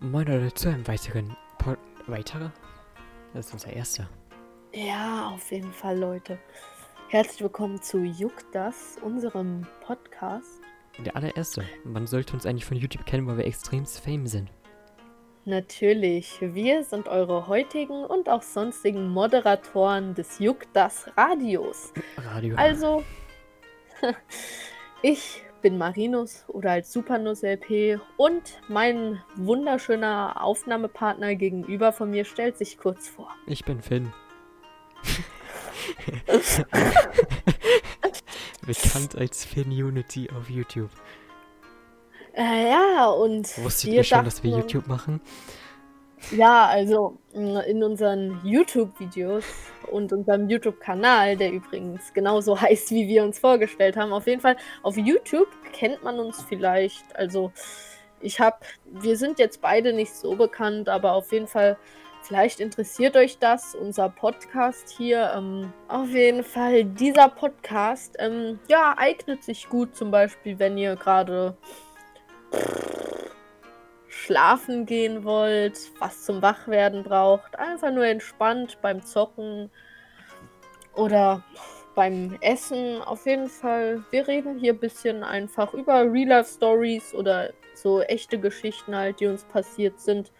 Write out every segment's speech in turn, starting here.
Moin Leute zu einem weiteren Pod weiterer? Das ist unser erster. Ja, auf jeden Fall, Leute. Herzlich willkommen zu Juckt das, unserem Podcast. Der allererste. Man sollte uns eigentlich von YouTube kennen, weil wir extrem fame sind. Natürlich, wir sind eure heutigen und auch sonstigen Moderatoren des Juckt das Radios. Radio. Also, ich bin Marinus oder als Supernuss LP und mein wunderschöner Aufnahmepartner gegenüber von mir stellt sich kurz vor. Ich bin Finn. Bekannt als Finn Unity auf YouTube. Äh, ja, und Wusstet ihr schon, dass wir YouTube machen? Ja, also mh, in unseren YouTube-Videos und unserem YouTube-Kanal, der übrigens genauso heißt, wie wir uns vorgestellt haben. Auf jeden Fall, auf YouTube kennt man uns vielleicht. Also, ich habe, wir sind jetzt beide nicht so bekannt, aber auf jeden Fall, vielleicht interessiert euch das, unser Podcast hier. Ähm, auf jeden Fall, dieser Podcast, ähm, ja, eignet sich gut zum Beispiel, wenn ihr gerade schlafen gehen wollt, was zum Wachwerden braucht, einfach nur entspannt beim Zocken oder beim Essen. Auf jeden Fall, wir reden hier ein bisschen einfach über Real-Life-Stories oder so echte Geschichten halt, die uns passiert sind,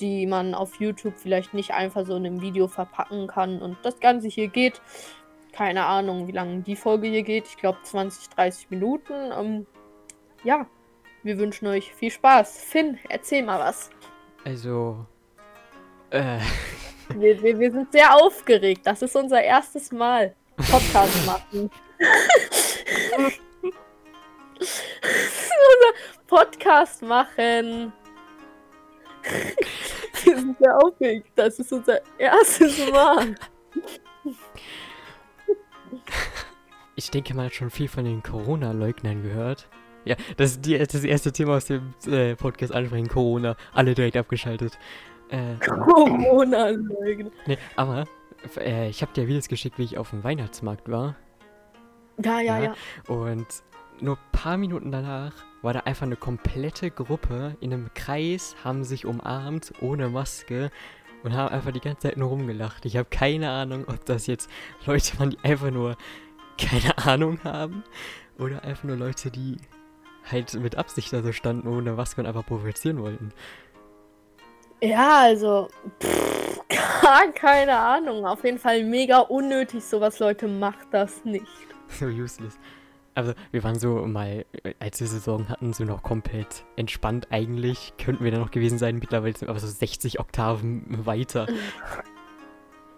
die man auf YouTube vielleicht nicht einfach so in einem Video verpacken kann. Und das Ganze hier geht, keine Ahnung, wie lange die Folge hier geht. Ich glaube 20, 30 Minuten. Ähm, ja, wir wünschen euch viel Spaß. Finn, erzähl mal was. Also. Äh. Wir, wir, wir sind sehr aufgeregt. Das ist unser erstes Mal Podcast machen. Das ist unser Podcast machen. Wir sind sehr aufgeregt. Das ist unser erstes Mal. Ich denke, man hat schon viel von den Corona-Leugnern gehört. Ja, das ist die, das erste Thema aus dem äh, Podcast ansprechen. Corona. Alle direkt abgeschaltet. Äh, Corona-Leugner. nee, aber äh, ich habe dir Videos geschickt, wie ich auf dem Weihnachtsmarkt war. Ja, ja, Ja. ja. Und nur ein paar Minuten danach war da einfach eine komplette Gruppe in einem Kreis, haben sich umarmt, ohne Maske und haben einfach die ganze Zeit nur rumgelacht. Ich habe keine Ahnung, ob das jetzt Leute waren, die einfach nur keine Ahnung haben oder einfach nur Leute, die halt mit Absicht da so standen ohne Maske und einfach provozieren wollten. Ja, also, pff, gar keine Ahnung. Auf jeden Fall mega unnötig, sowas, Leute, macht das nicht. So useless. Also, wir waren so mal, äh, als wir Saison hatten, so noch komplett entspannt eigentlich. Könnten wir da noch gewesen sein. Mittlerweile sind wir aber so 60 Oktaven weiter.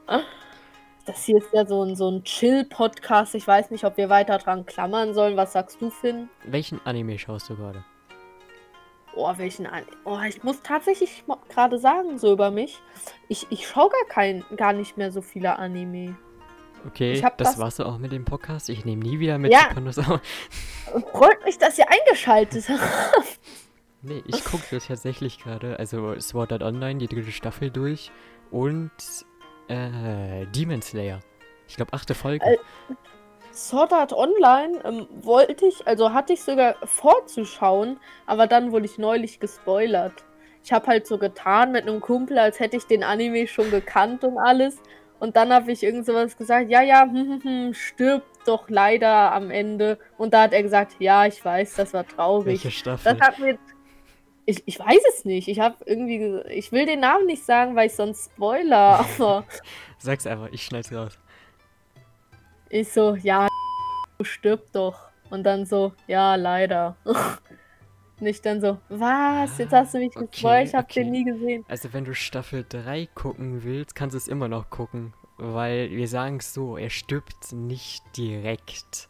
Das hier ist ja so ein, so ein Chill-Podcast. Ich weiß nicht, ob wir weiter dran klammern sollen. Was sagst du, Finn? Welchen Anime schaust du gerade? Oh, welchen an? Oh, ich muss tatsächlich gerade sagen, so über mich. Ich, ich schaue gar, kein, gar nicht mehr so viele Anime. Okay, das das- war's auch mit dem Podcast. Ich nehme nie wieder mit Ja. Supernuss auf. Freut mich, dass ihr eingeschaltet habt. Nee, ich gucke tatsächlich gerade, also Sword Art Online, die dritte Staffel durch und äh, Demon Slayer. Ich glaube, achte Folge. Äh, Sword Art Online ähm, wollte ich, also hatte ich sogar vorzuschauen, aber dann wurde ich neulich gespoilert. Ich habe halt so getan mit einem Kumpel, als hätte ich den Anime schon gekannt und alles. Und dann habe ich irgend sowas gesagt, ja, ja, hm, hm, hm, stirbt doch leider am Ende. Und da hat er gesagt, ja, ich weiß, das war traurig. Welche Staffel? Das hat mir. Ich, ich weiß es nicht. Ich habe irgendwie. ge- Ich will den Namen nicht sagen, weil ich sonst spoiler, aber Sag's einfach, ich schneid's raus. ich so, ja, du stirbt doch. Und dann so, ja, leider. nicht dann so, was? Jetzt hast du mich Ah, okay, gespoilt, ich habe okay. den nie gesehen. Also wenn du Staffel 3 gucken willst, kannst du es immer noch gucken. Weil wir sagen es so, er stirbt nicht direkt.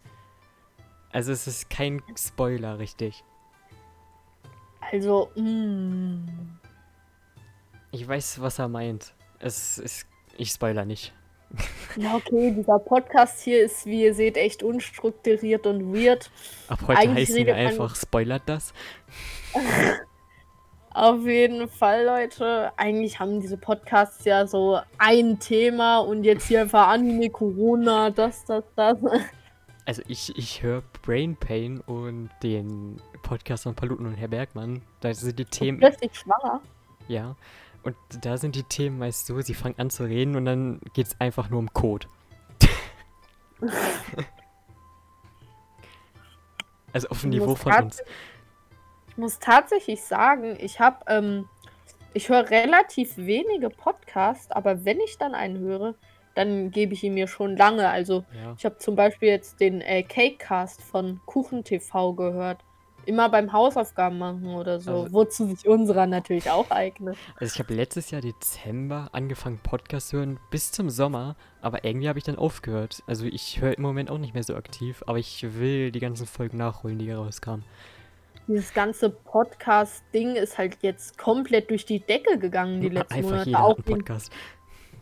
Also es ist kein Spoiler, richtig. Also, mm, Ich weiß, was er meint. Es ist. Ich spoiler nicht. ja, okay, dieser Podcast hier ist, wie ihr seht, echt unstrukturiert und weird. Ab heute Eigentlich heißen wir einfach Spoilert das. Auf jeden Fall, Leute. Eigentlich haben diese Podcasts ja so ein Thema und jetzt hier einfach Anime, Corona, das, das, das. Also ich, ich höre Brain Pain und den Podcast von Paluten und Herr Bergmann. Da sind die Und Themen, plötzlich schwanger. ja. Und da sind die Themen meist so, sie fangen an zu reden und dann geht es einfach nur um Code. also auf dem Niveau von uns. Ich muss tatsächlich sagen, ich habe, ähm, ich höre relativ wenige Podcasts, aber wenn ich dann einen höre, dann gebe ich ihn mir schon lange. Also Ja. ich habe zum Beispiel jetzt den äh, Cakecast von Kuchen TV gehört. Immer beim Hausaufgaben machen oder so, Also- wozu sich unserer natürlich auch eignet. Also ich habe letztes Jahr Dezember angefangen Podcast zu hören bis zum Sommer, aber irgendwie habe ich dann aufgehört. Also ich höre im Moment auch nicht mehr so aktiv, aber ich will die ganzen Folgen nachholen, die rauskamen. Dieses ganze Podcast-Ding ist halt jetzt komplett durch die Decke gegangen die letzten Einfach Monate. jeder Auch wegen, Podcast.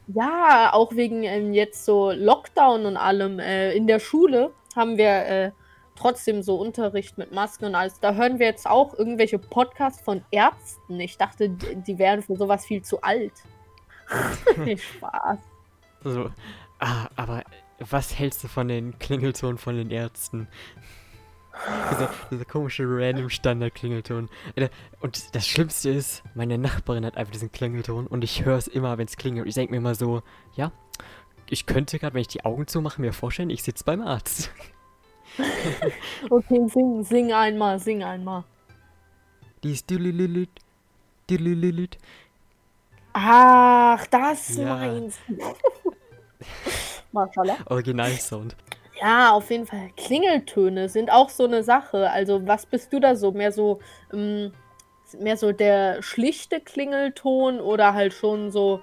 ja, auch wegen ähm, jetzt so Lockdown und allem. Äh, in der Schule haben wir äh, trotzdem so Unterricht mit Masken und alles. Da hören wir jetzt auch irgendwelche Podcasts von Ärzten. Ich dachte, die, die wären für sowas viel zu alt. Spaß. So. Ah, aber was hältst du von den Klingeltonen von den Ärzten? dieser, dieser komische random Standard-Klingelton. Alter, Und das Schlimmste ist, meine Nachbarin hat einfach diesen Klingelton und ich höre es immer, wenn es klingelt. Ich denke mir immer so, ja, ich könnte gerade, wenn ich die Augen zumache, mir vorstellen, ich sitze beim Arzt. Okay, sing, sing einmal, sing einmal. Dies dülülülüt, dülülülüt. Ach, das Ja. meinst du. Maschallah. Originalsound. Ja, auf jeden Fall. Klingeltöne sind auch so eine Sache. Also, was bist du da so? Mehr so, ähm, mehr so der schlichte Klingelton oder halt schon so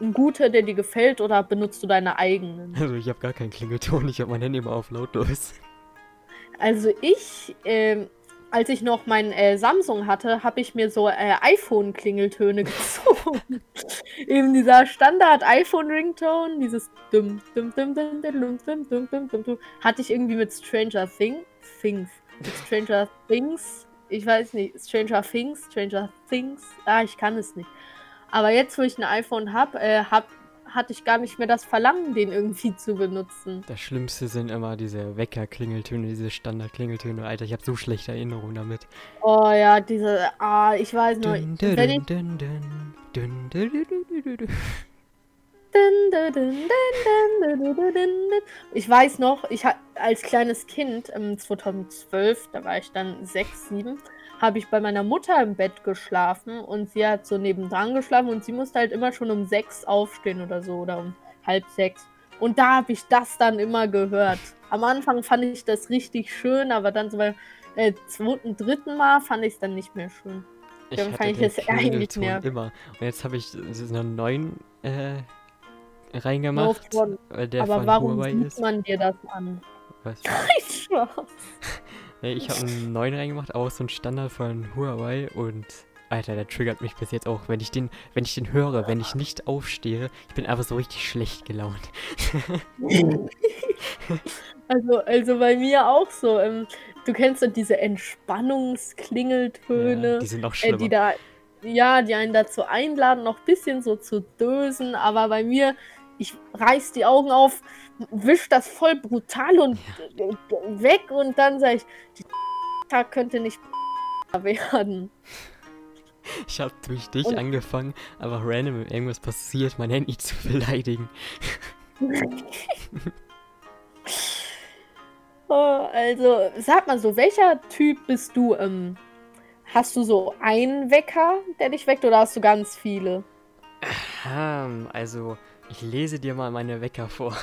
ein guter, der dir gefällt oder benutzt du deine eigenen? Also ich habe gar keinen Klingelton, ich habe mein Handy immer auf lautlos. Also ich, ähm, als ich noch mein äh, Samsung hatte, habe ich mir so äh, iPhone-Klingeltöne gezogen. Eben dieser Standard-iPhone-Ringtone, dieses dum dum dum dum dum dum dum dum dum dum hatte ich irgendwie mit Stranger Thing, Things, mit Stranger Things, ich weiß nicht, Stranger Things, Stranger Things, ah, ich kann es nicht. Aber jetzt, wo ich ein iPhone habe, äh, hab, hatte ich gar nicht mehr das Verlangen, den irgendwie zu benutzen. Das Schlimmste sind immer diese Wecker-Klingeltöne, diese Standard-Klingeltöne. Alter, ich habe so schlechte Erinnerungen damit. Oh ja, diese, ah, ich weiß nur. Ich, ich weiß noch, ich als kleines Kind, 2012, da war ich dann sechs, sieben, habe ich bei meiner Mutter im Bett geschlafen und sie hat so nebendran geschlafen und sie musste halt immer schon um sechs aufstehen oder so oder um halb sechs. Und da habe ich das dann immer gehört. Am Anfang fand ich das richtig schön, aber dann so beim äh, zweiten, dritten Mal fand ich es dann nicht mehr schön. Ich Dann fand ich es eigentlich nervig. immer. Und jetzt habe ich so einen neuen äh, No reingemacht, weil der aber von warum Huawei sieht ist. man dir das an? Was? ich habe einen neuen reingemacht, auch so einen Standard von Huawei und Alter, der triggert mich bis jetzt auch, wenn ich den, wenn ich den höre, wenn ich nicht aufstehe, ich bin einfach so richtig schlecht gelaunt. Also, also bei mir auch so. Ähm, du kennst doch diese Ja, Entspannungsklingeltöne, die sind noch äh, schlimmer. die da, ja, die einen dazu einladen, noch ein bisschen so zu dösen. Aber bei mir, ich reiß die Augen auf, wisch das voll brutal und äh, weg und dann sage ich, die Tag könnte nicht werden. Ich habe durch dich Und- angefangen, aber random irgendwas passiert, mein Handy zu beleidigen. Oh, also, sag mal so, welcher Typ bist du? Ähm, hast du so einen Wecker, der dich weckt, oder hast du ganz viele? Ähm, also, ich lese dir mal meine Wecker vor.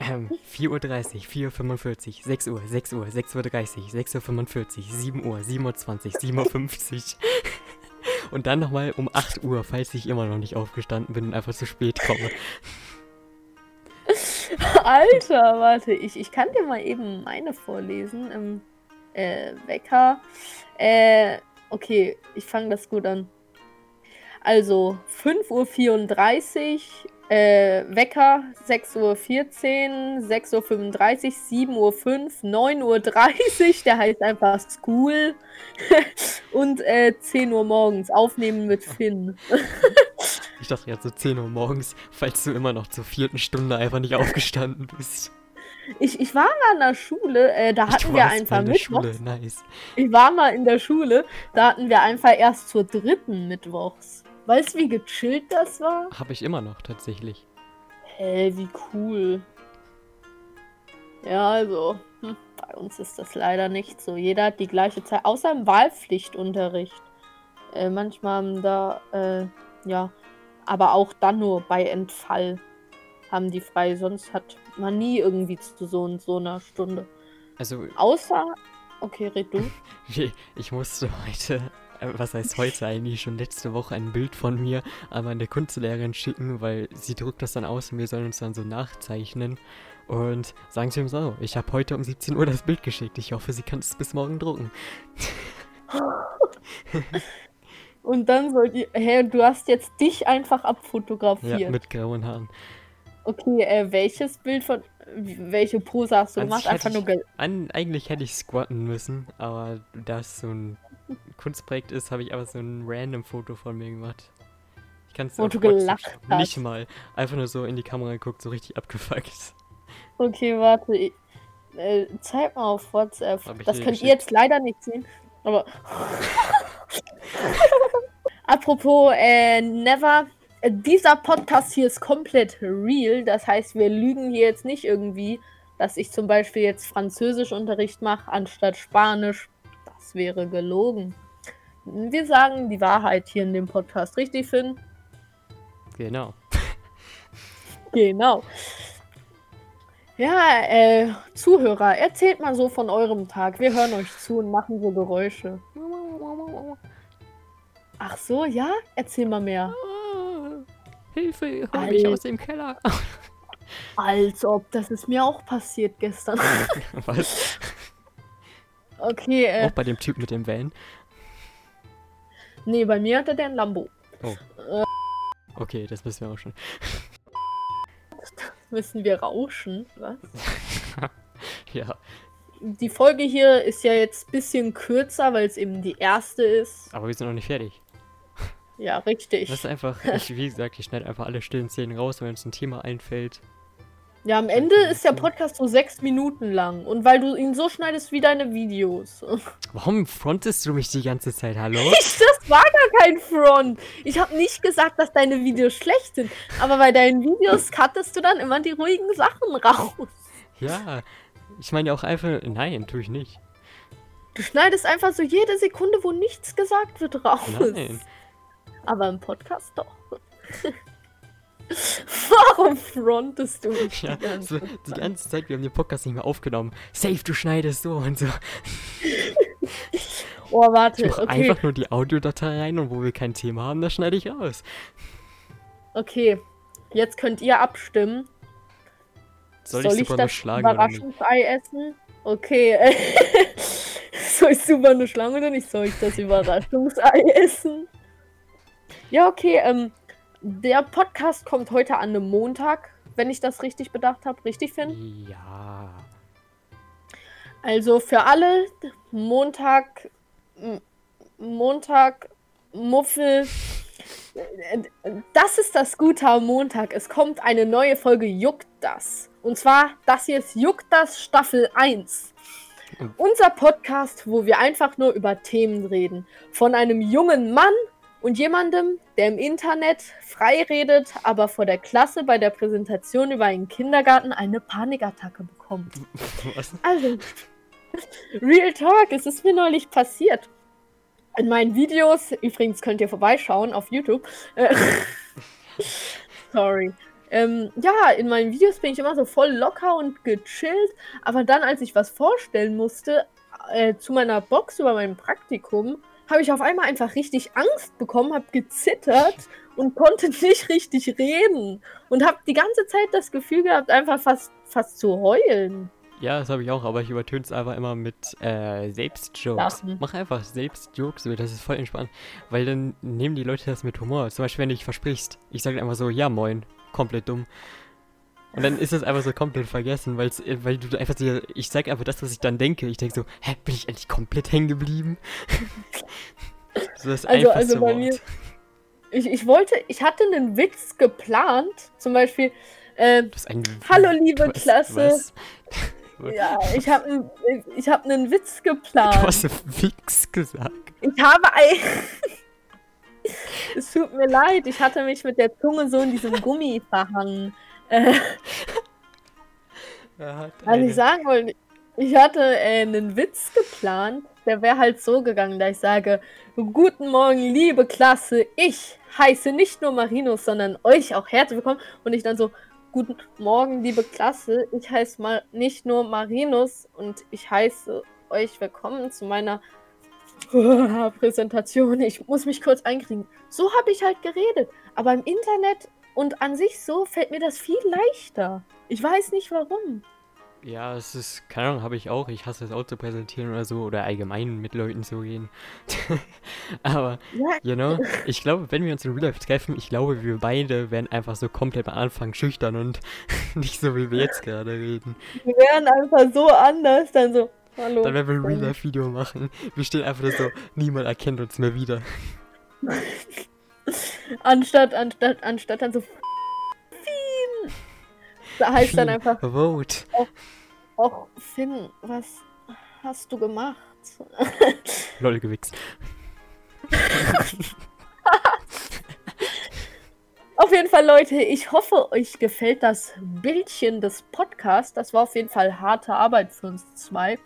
Ähm, 4.30 Uhr, 4.45 Uhr, 6 Uhr, 6 Uhr, 6.30 Uhr, 6.45 Uhr, 7 Uhr, 7.20 Uhr, 7.50 Uhr. Und dann nochmal um 8 Uhr, falls ich immer noch nicht aufgestanden bin und einfach zu spät komme. Alter, warte, ich, ich kann dir mal eben meine vorlesen. Ähm, äh, Wecker. Äh, okay, ich fange das gut an. Also 5.34 Uhr, äh, Wecker 6.14 Uhr, 6.35 Uhr, 7.05 Uhr, 9.30 Uhr, der heißt einfach School. Und äh, 10 Uhr morgens, aufnehmen mit Finn. Ich dachte jetzt so 10 Uhr morgens, falls du immer noch zur vierten Stunde einfach nicht aufgestanden bist. Ich, ich war mal in der Schule, äh, da hatten wir einfach Mittwochs. Nice. Ich war mal in der Schule, da hatten wir einfach erst zur dritten Mittwochs. Weißt du, wie gechillt das war? Habe ich immer noch tatsächlich. Hey, wie cool. Ja, also, hm, bei uns ist das leider nicht so. Jeder hat die gleiche Zeit, außer im Wahlpflichtunterricht. Äh, manchmal haben da, äh, ja, aber auch dann nur bei Entfall haben die frei. Sonst hat man nie irgendwie zu so und so einer Stunde. Also, Außer, okay, red du. wie- ich musste heute, was heißt heute eigentlich, schon letzte Woche ein Bild von mir an meine Kunstlehrerin schicken, weil sie druckt das dann aus und wir sollen uns dann so nachzeichnen. Und sagen sie ihm so, ich habe heute um 17 Uhr das Bild geschickt. Ich hoffe, sie kann es bis morgen drucken. Und dann sollt ihr, hä, du hast jetzt dich einfach abfotografiert. Ja, mit grauen Haaren. Okay, äh, welches Bild von, welche Pose hast du An gemacht? Einfach nur, An, eigentlich hätte ich squatten müssen, aber da es so ein Kunstprojekt ist, habe ich aber so ein random Foto von mir gemacht. Ich kann es. Nicht mal. Einfach nur so in die Kamera geguckt, so richtig abgefuckt. okay, warte, ich, äh, zeig mal auf WhatsApp. Das könnt ihr jetzt leider nicht sehen, aber... Apropos, äh, never... äh, Dieser Podcast hier ist komplett real. Das heißt, wir lügen hier jetzt nicht irgendwie, dass ich zum Beispiel jetzt Französischunterricht mache anstatt Spanisch. Das wäre gelogen. Wir sagen die Wahrheit hier in dem Podcast, richtig, Finn? Genau. Genau. Ja, äh, Zuhörer, erzählt mal so von eurem Tag. Wir hören euch zu und machen so Geräusche. Ach so, ja? Erzähl mal mehr. Hilfe, hol mich aus dem Keller. Als ob, das ist mir auch passiert gestern. Was? Okay, äh, Auch bei dem Typ mit dem Van? Nee, bei mir hatte der ein Lambo. Okay, das müssen wir auch schon. Müssen wir rauschen? Was? Ja, Die Folge hier ist ja jetzt ein bisschen kürzer, weil es eben die erste ist. aber wir sind noch nicht fertig. Ja, richtig. Das ist einfach, ich, wie gesagt, ich schneide einfach alle stillen Szenen raus, wenn uns ein Thema einfällt. Ja, am Ende ist der Podcast so sechs Minuten lang. Und weil du ihn so schneidest wie deine Videos. Warum frontest du mich die ganze Zeit? Hallo? Ich, das war gar kein Front. Ich habe nicht gesagt, dass deine Videos schlecht sind. Aber bei deinen Videos cuttest du dann immer die ruhigen Sachen raus. Ja, ich meine ja auch einfach, nein, tue ich nicht. Du schneidest einfach so jede Sekunde, wo nichts gesagt wird, raus. Nein. Aber im Podcast doch. Warum frontest du mich Ja, die ganze so, die ganze Zeit, wir haben den Podcast nicht mehr aufgenommen. Safe, du schneidest so und so. Oh, Ich warte. mache Okay, einfach nur die Audiodatei rein und wo wir kein Thema haben, das schneide ich raus. okay. Jetzt könnt ihr abstimmen. Soll, ich super nur das schlagen? Überraschungsei essen? Okay. soll ich super eine Schlange oder nicht? Soll ich das Überraschungsei essen? Ja, okay. Ähm, der Podcast kommt heute an einem Montag, wenn ich das richtig bedacht habe. Richtig, Finn? Ja. Also für alle Montag, Montag, Muffel. Das ist das Gute am Montag. Es kommt eine neue Folge Juckt das. Und zwar, das hier ist Juckt das Staffel 1. Und- Unser Podcast, wo wir einfach nur über Themen reden. Von einem jungen Mann und jemandem, der im Internet frei redet, aber vor der Klasse bei der Präsentation über einen Kindergarten eine Panikattacke bekommt. Was? Also, Real Talk, es ist mir neulich passiert. In meinen Videos, übrigens könnt ihr vorbeischauen auf YouTube. Äh, Sorry. Ähm, ja, in meinen Videos bin ich immer so voll locker und gechillt, aber dann, als ich was vorstellen musste, äh, zu meiner Box über mein Praktikum, habe ich auf einmal einfach richtig Angst bekommen, habe gezittert und konnte nicht richtig reden und habe die ganze Zeit das Gefühl gehabt, einfach fast, fast zu heulen. Ja, das habe ich auch, aber ich übertöne es einfach immer mit äh, Selbstjokes. Mach einfach Selbstjokes, das ist voll entspannt. Weil dann nehmen die Leute das mit Humor. Zum Beispiel, wenn du dich versprichst. Ich sage einfach so, ja moin, komplett dumm. Und dann ist das einfach so komplett vergessen, weil's, äh, weil du einfach so, ich sag einfach das, was ich dann denke. Ich denke so, hä, bin ich endlich komplett hängen geblieben? so das Also- also bei Wort. mir- Ich, ich wollte, ich hatte einen Witz geplant, zum Beispiel, Äh, Du einen Hallo, liebe was, Klasse. Was? ja, ich habe ich hab einen Witz Du geplant. hast Wix gesagt. Ich habe ein. es tut mir leid, ich hatte mich mit der Zunge so in diesem Gummi verhangen. Was eine- ich sagen wollte, ich hatte äh, einen Witz geplant, der wäre halt so gegangen, da ich sage: Guten Morgen, liebe Klasse, ich heiße nicht nur Marinus, sondern euch auch herzlich willkommen. Und ich dann so: Guten Morgen, liebe Klasse, ich heiße mal nicht nur Marinus und ich heiße euch willkommen zu meiner Präsentation. Ich muss mich kurz einkriegen. So habe ich halt geredet. Aber im Internet und an sich so fällt mir das viel leichter. Ich weiß nicht warum. Ja, es ist, keine Ahnung, habe ich auch. Ich hasse es auch zu präsentieren oder so oder allgemein mit Leuten zu reden. Aber, Ja, you know, ich glaube, wenn wir uns in Real Life treffen, ich glaube, wir beide werden einfach so komplett am Anfang schüchtern und nicht so, wie wir jetzt gerade reden. wir wären einfach so anders. Dann so, hallo. Dann werden wir ein Real Life Video machen. Wir stehen einfach so, niemand erkennt uns mehr wieder. Anstatt, anstatt, anstatt dann so. Fien. Da heißt dann einfach, Vote. auch Finn, was hast du gemacht? Lol gewichst. Auf jeden Fall, Leute, ich hoffe, euch gefällt das Bildchen des Podcasts. Das war auf jeden Fall harte Arbeit für uns zwei.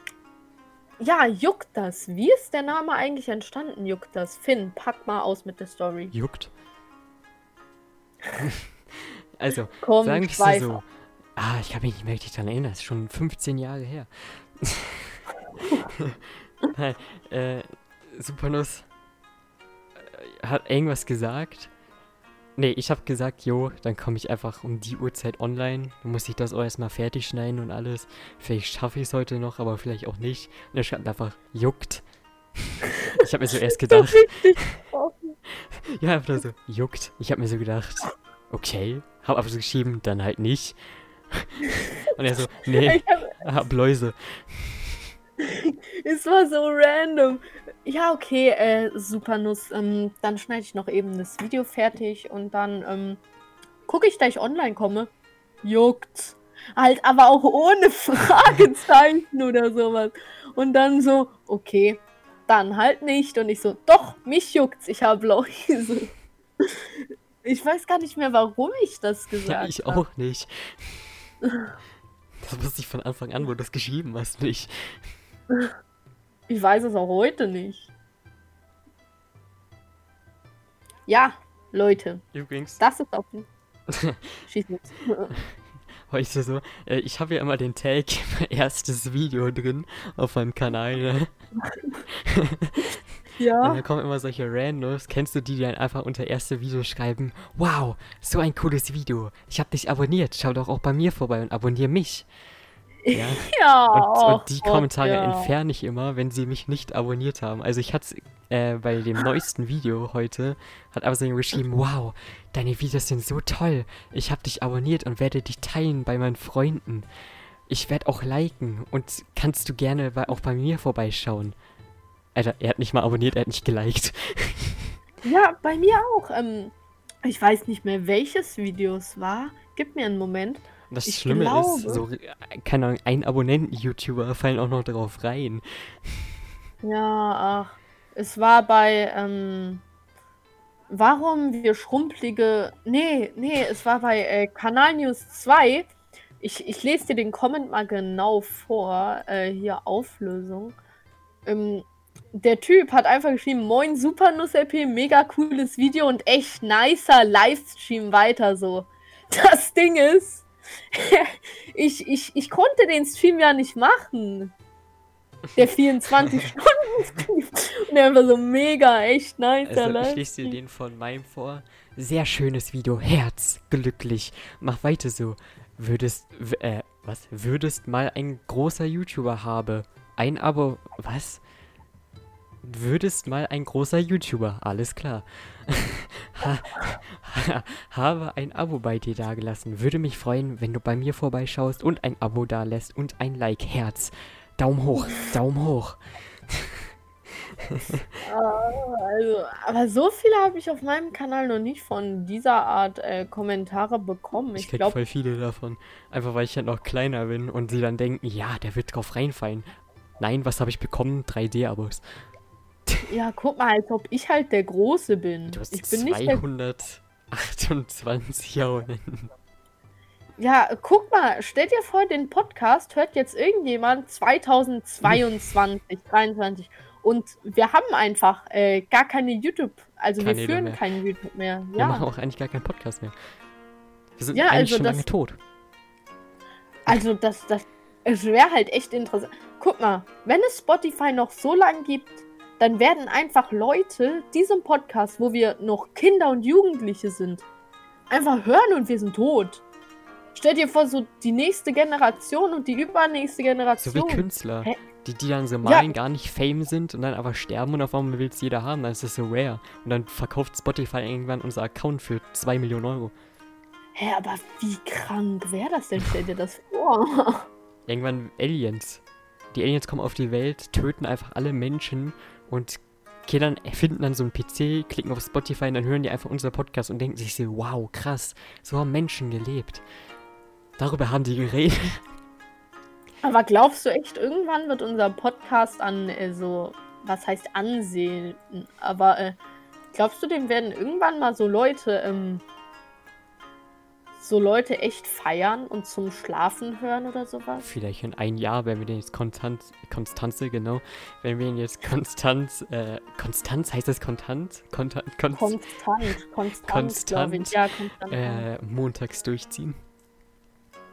Ja, juckt das. Wie ist der Name eigentlich entstanden, juckt das? Finn, pack mal aus mit der Story. Juckt. also, Komm, sagen wir so. Ah, ich kann mich nicht mehr richtig daran erinnern. Das ist schon 15 Jahre her. Nein, äh, Supernuss äh, hat irgendwas gesagt. Nee, ich habe gesagt, jo, dann komme ich einfach um die Uhrzeit online. Dann muss ich das auch erstmal fertig schneiden und alles. Vielleicht schaffe ich es heute noch, aber vielleicht auch nicht. Und er schreibt einfach, juckt. Ich habe mir so erst gedacht. Ja, einfach so, juckt. Ich habe mir so gedacht, okay. Hab aber so geschrieben, dann halt nicht. Und er so, nee, hab Läuse. es war so random. Ja, okay, äh, Supernuss. Ähm, dann schneide ich noch eben das Video fertig und dann ähm, gucke ich, da ich online komme. Juckt. Halt, aber auch ohne Fragezeichen oder sowas. Und dann so, okay, dann halt nicht. Und ich so, doch, mich juckt's, ich habe Läuse. Ich weiß gar nicht mehr, warum ich das gesagt Ja, habe. ich auch nicht. Das wusste ich von Anfang an, wo du das geschrieben hast, nicht. Ich weiß es auch heute nicht. Ja, Leute, Übrigens, das ist den. Schieß los. Heute so, äh, ich habe ja immer den Tag erstes Video drin auf meinem Kanal, ne? Und ja. da kommen immer solche Randos. Kennst du die, die dann einfach unter erste Video schreiben? Wow, so ein cooles Video. Ich habe dich abonniert. Schau doch auch bei mir vorbei und abonniere mich. Ja. Ja. Und, und die Gott, Kommentare ja. entferne ich immer, wenn sie mich nicht abonniert haben. Also ich hatte äh, bei dem neuesten Video heute, hat aber so jemand geschrieben, wow, deine Videos sind so toll. Ich habe dich abonniert und werde dich teilen bei meinen Freunden. Ich werde auch liken und kannst du gerne bei, auch bei mir vorbeischauen. Alter, er hat nicht mal abonniert, er hat nicht geliked. Ja, bei mir auch. Ähm, ich weiß nicht mehr, welches Video es war. Gib mir einen Moment. Das Ich Schlimme glaube- ist, so, keine Ahnung, ein Abonnenten-YouTuber fallen auch noch drauf rein. Ja, ach. Es war bei, ähm, warum wir schrumpelige. Nee, nee, es war bei äh, Kanal News 2. Ich, ich lese dir den Comment mal genau vor. Äh, hier Auflösung. Ähm, der Typ hat einfach geschrieben: Moin, Supernuss-LP, mega cooles Video und echt nicer Livestream weiter so. Das Ding ist, ich, ich, ich konnte den Stream ja nicht machen. Der 24-Stunden-Stream. Und der einfach so mega, echt nice. Also, ich lese dir den von meinem vor. Sehr schönes Video. Herz, glücklich. Mach weiter so. Würdest, äh, was? Würdest mal ein großer YouTuber habe. Ein Abo, was? Würdest mal ein großer YouTuber, alles klar. Ha, ha, habe ein Abo bei dir dagelassen. Würde mich freuen, wenn du bei mir vorbeischaust und ein Abo dalässt und ein Like, Herz. Daumen hoch, Daumen hoch. Ah, also, aber so viele habe ich auf meinem Kanal noch nicht von dieser Art äh, Kommentare bekommen. Ich Ich krieg voll viele davon. Einfach weil ich halt noch kleiner bin und sie dann denken, ja, der wird drauf reinfallen. Nein, was habe ich bekommen? 3D-Abos. ja, guck mal, als ob ich halt der Große bin. Du hast Ich bin nicht der 228 Abonnenten. Ja, guck mal, stell dir vor, den Podcast hört jetzt irgendjemand 2022, 23 und wir haben einfach äh, gar keine YouTube, also wir Kanäle führen mehr. keinen YouTube mehr. Wir machen Ja, auch eigentlich gar keinen Podcast mehr. Wir sind Ja, eigentlich also schon das- lange tot. also das, das, es wäre halt echt interessant. Guck mal, wenn es Spotify noch so lange gibt, dann werden einfach Leute diesen Podcast, wo wir noch Kinder und Jugendliche sind, einfach hören und wir sind tot. Stell dir vor, so die nächste Generation und die übernächste So Generation. wie Künstler, Hä? die, die dann so malen, gar nicht Fame sind und dann aber sterben und auf einmal will es jeder haben. Dann ist das so rare. Und dann verkauft Spotify irgendwann unser Account für 2 Millionen Euro. Hä, aber wie krank wäre das denn? Stell dir das vor. Irgendwann Aliens. Die Aliens kommen auf die Welt, töten einfach alle Menschen und Kinder erfinden dann so einen PC, klicken auf Spotify und dann hören die einfach unser Podcast und denken sich so, wow, krass, so haben Menschen gelebt. Darüber haben die geredet. Aber glaubst du echt, irgendwann wird unser Podcast an äh, so, was heißt Ansehen? Aber äh, glaubst du, dem werden irgendwann mal so Leute, ähm, so Leute echt feiern und zum Schlafen hören oder sowas? Vielleicht in ein Jahr, wenn wir den jetzt konstant, Konstanze, genau, wenn wir ihn jetzt konstant, äh, Konstanz, heißt das kontant? Kontant, konst, Konstant, konstant, glaube ich. Konstant, Ja, konstant. äh, montags durchziehen.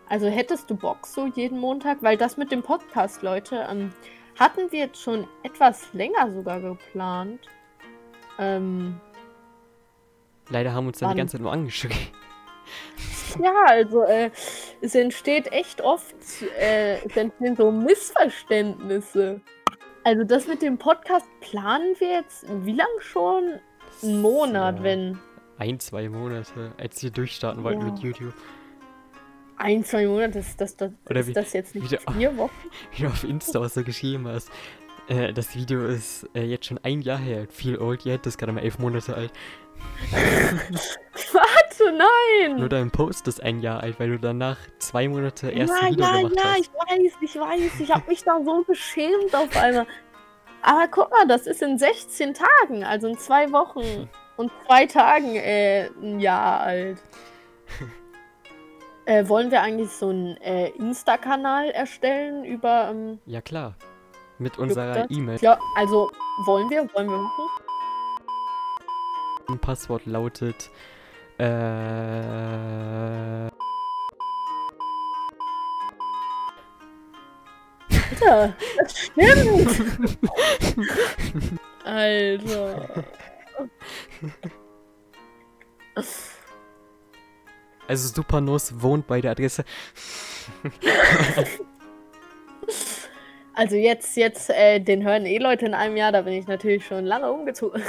Also hättest du Bock so jeden Montag? Weil das mit dem Podcast, Leute, ähm, hatten wir jetzt schon etwas länger sogar geplant. Ähm, Leider haben uns dann die ganze Zeit nur angeschrieben. ja, also äh, es entsteht echt oft, äh, es entstehen so Missverständnisse. Also das mit dem Podcast planen wir jetzt wie lang schon? Einen Monat, Ja, wenn. Ein, zwei Monate, als wir durchstarten wollten Ja. mit YouTube. Ein, zwei Monate, ist das, das, Oder ist wie- das jetzt nicht vier Wochen? Wie du auf Insta was so geschrieben hast. Äh, das Video ist äh, jetzt schon ein Jahr her. Viel old yet, das ist gerade mal elf Monate alt. Warte, nein! Nur dein Post ist ein Jahr alt, weil du danach zwei Monate erst ja, Video ja, gemacht ja, hast. ich weiß, ich weiß. Ich habe mich da so geschämt auf einmal. Aber guck mal, das ist in 16 Tagen, also in zwei Wochen und zwei Tagen äh, ein Jahr alt. äh, wollen wir eigentlich so einen äh, Insta-Kanal erstellen über. Ähm, Ja klar. Mit unserer? E-Mail. ja, also wollen wir, wollen wir machen? Passwort lautet. Äh. Alter, das stimmt! Alter. Also Supernos wohnt bei der Adresse. Also jetzt, jetzt, äh, den hören eh Leute in einem Jahr, da bin ich natürlich schon lange umgezogen.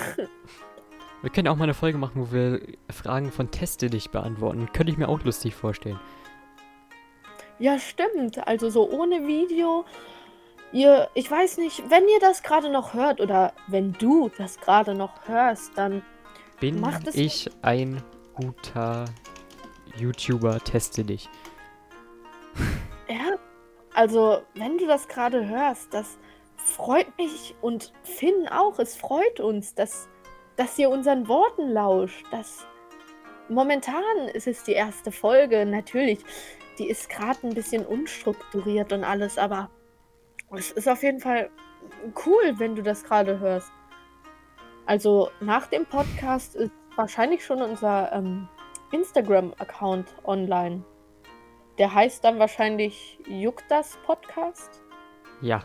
Wir können auch mal eine Folge machen, wo wir Fragen von Teste dich beantworten. Könnte ich mir auch lustig vorstellen. Ja, stimmt. Also so ohne Video. Ihr, ich weiß nicht, wenn ihr das gerade noch hört oder wenn du das gerade noch hörst, dann Bin Macht es- ich ein guter YouTuber? Teste dich. ja, also wenn du das gerade hörst, das freut mich und Finn auch. Es freut uns, dass, dass ihr unseren Worten lauscht. Dass momentan ist es die erste Folge. Natürlich, die ist gerade ein bisschen unstrukturiert und alles, aber es ist auf jeden Fall cool, wenn du das gerade hörst. Also nach dem Podcast ist wahrscheinlich schon unser ähm, Instagram-Account online. Der heißt dann wahrscheinlich Juckt das Podcast. Ja.